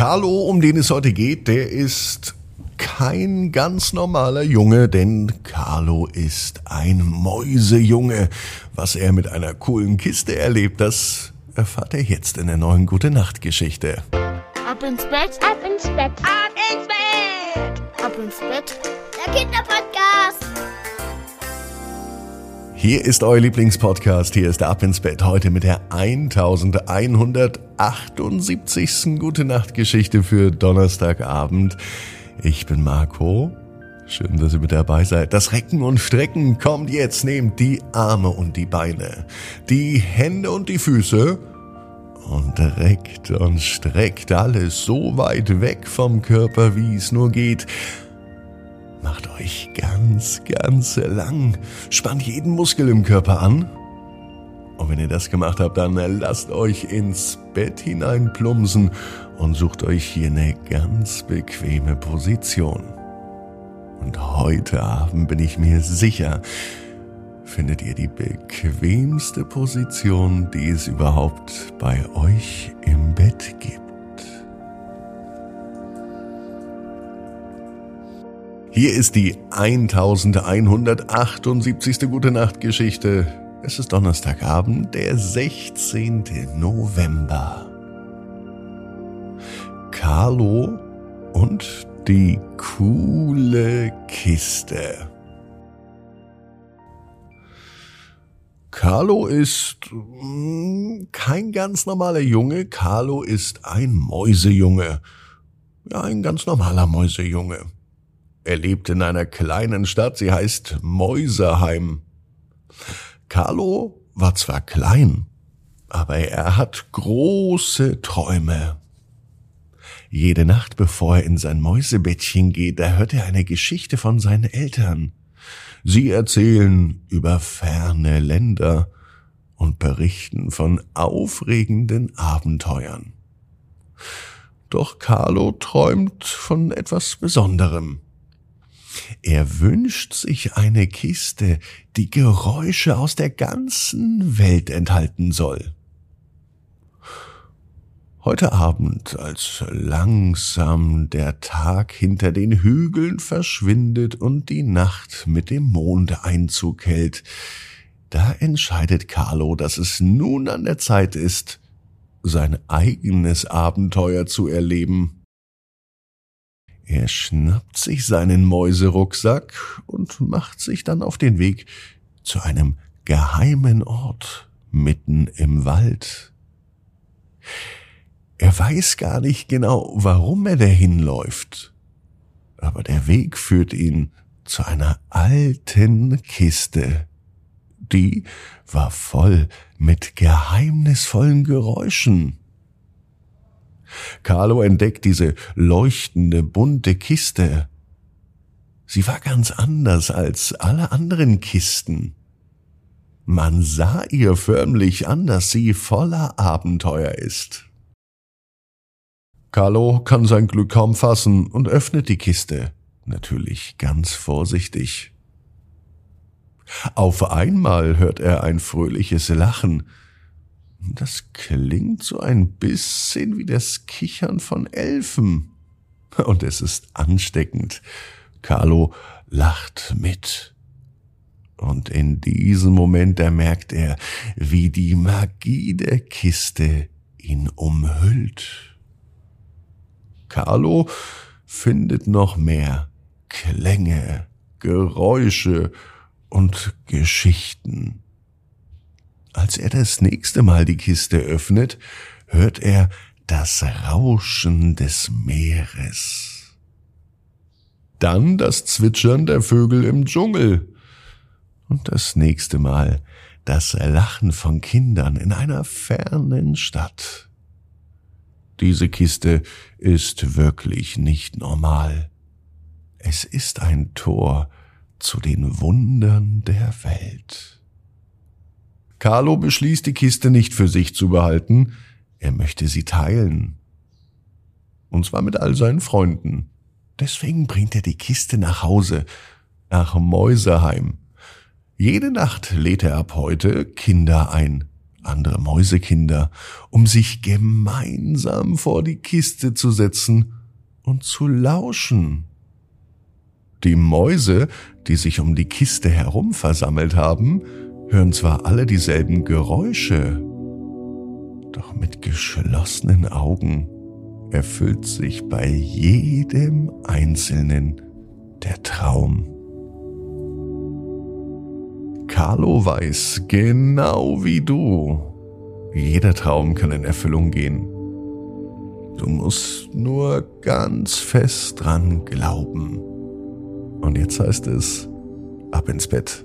Carlo, um den es heute geht, der ist kein ganz normaler Junge, denn Carlo ist ein Mäusejunge. Was er mit einer coolen Kiste erlebt, das erfahrt er jetzt in der neuen Gute Nacht Geschichte. Ab ins Bett, Ab ins Bett. Ab ins Bett. ab ins Bett. Der Kinderpodcast. Hier ist euer Lieblingspodcast, hier ist der Ab ins Bett heute mit der 1178. Gute Nacht Geschichte für Donnerstagabend. Ich bin Marco. Schön, dass ihr mit dabei seid. Das Recken und Strecken kommt jetzt. Nehmt die Arme und die Beine, die Hände und die Füße und reckt und streckt alles so weit weg vom Körper, wie es nur geht. Macht euch ganz, ganz lang. Spannt jeden Muskel im Körper an. Und wenn ihr das gemacht habt, dann lasst euch ins Bett hineinplumpsen und sucht euch hier eine ganz bequeme Position. Und heute Abend bin ich mir sicher, findet ihr die bequemste Position, die es überhaupt bei euch im Bett gibt. Hier ist die 1178. Gute Nacht Geschichte. Es ist Donnerstagabend, der 16. November. Carlo und die coole Kiste. Carlo ist mm, kein ganz normaler Junge. Carlo ist ein Mäusejunge. Ja, ein ganz normaler Mäusejunge. Er lebt in einer kleinen Stadt, sie heißt Mäuserheim. Carlo war zwar klein, aber er hat große Träume. Jede Nacht, bevor er in sein Mäusebettchen geht, da hört er eine Geschichte von seinen Eltern. Sie erzählen über ferne Länder und berichten von aufregenden Abenteuern. Doch Carlo träumt von etwas Besonderem. Er wünscht sich eine Kiste, die Geräusche aus der ganzen Welt enthalten soll. Heute Abend, als langsam der Tag hinter den Hügeln verschwindet und die Nacht mit dem Mond Einzug hält, da entscheidet Carlo, dass es nun an der Zeit ist, sein eigenes Abenteuer zu erleben. Er schnappt sich seinen Mäuserucksack und macht sich dann auf den Weg zu einem geheimen Ort mitten im Wald. Er weiß gar nicht genau, warum er dahin läuft, aber der Weg führt ihn zu einer alten Kiste. Die war voll mit geheimnisvollen Geräuschen. Carlo entdeckt diese leuchtende, bunte Kiste. Sie war ganz anders als alle anderen Kisten. Man sah ihr förmlich an, dass sie voller Abenteuer ist. Carlo kann sein Glück kaum fassen und öffnet die Kiste, natürlich ganz vorsichtig. Auf einmal hört er ein fröhliches Lachen, das klingt so ein bisschen wie das Kichern von Elfen. Und es ist ansteckend. Carlo lacht mit. Und in diesem Moment da merkt er, wie die Magie der Kiste ihn umhüllt. Carlo findet noch mehr Klänge, Geräusche und Geschichten. Als er das nächste Mal die Kiste öffnet, hört er das Rauschen des Meeres. Dann das Zwitschern der Vögel im Dschungel. Und das nächste Mal das Lachen von Kindern in einer fernen Stadt. Diese Kiste ist wirklich nicht normal. Es ist ein Tor zu den Wundern der Welt. Carlo beschließt, die Kiste nicht für sich zu behalten, er möchte sie teilen. Und zwar mit all seinen Freunden. Deswegen bringt er die Kiste nach Hause, nach Mäuserheim. Jede Nacht lädt er ab heute Kinder ein. andere Mäusekinder, um sich gemeinsam vor die Kiste zu setzen und zu lauschen. Die Mäuse, die sich um die Kiste herum versammelt haben, hören zwar alle dieselben Geräusche, doch mit geschlossenen Augen erfüllt sich bei jedem Einzelnen der Traum. Carlo weiß, genau wie du, jeder Traum kann in Erfüllung gehen. Du musst nur ganz fest dran glauben. Und jetzt heißt es, ab ins Bett.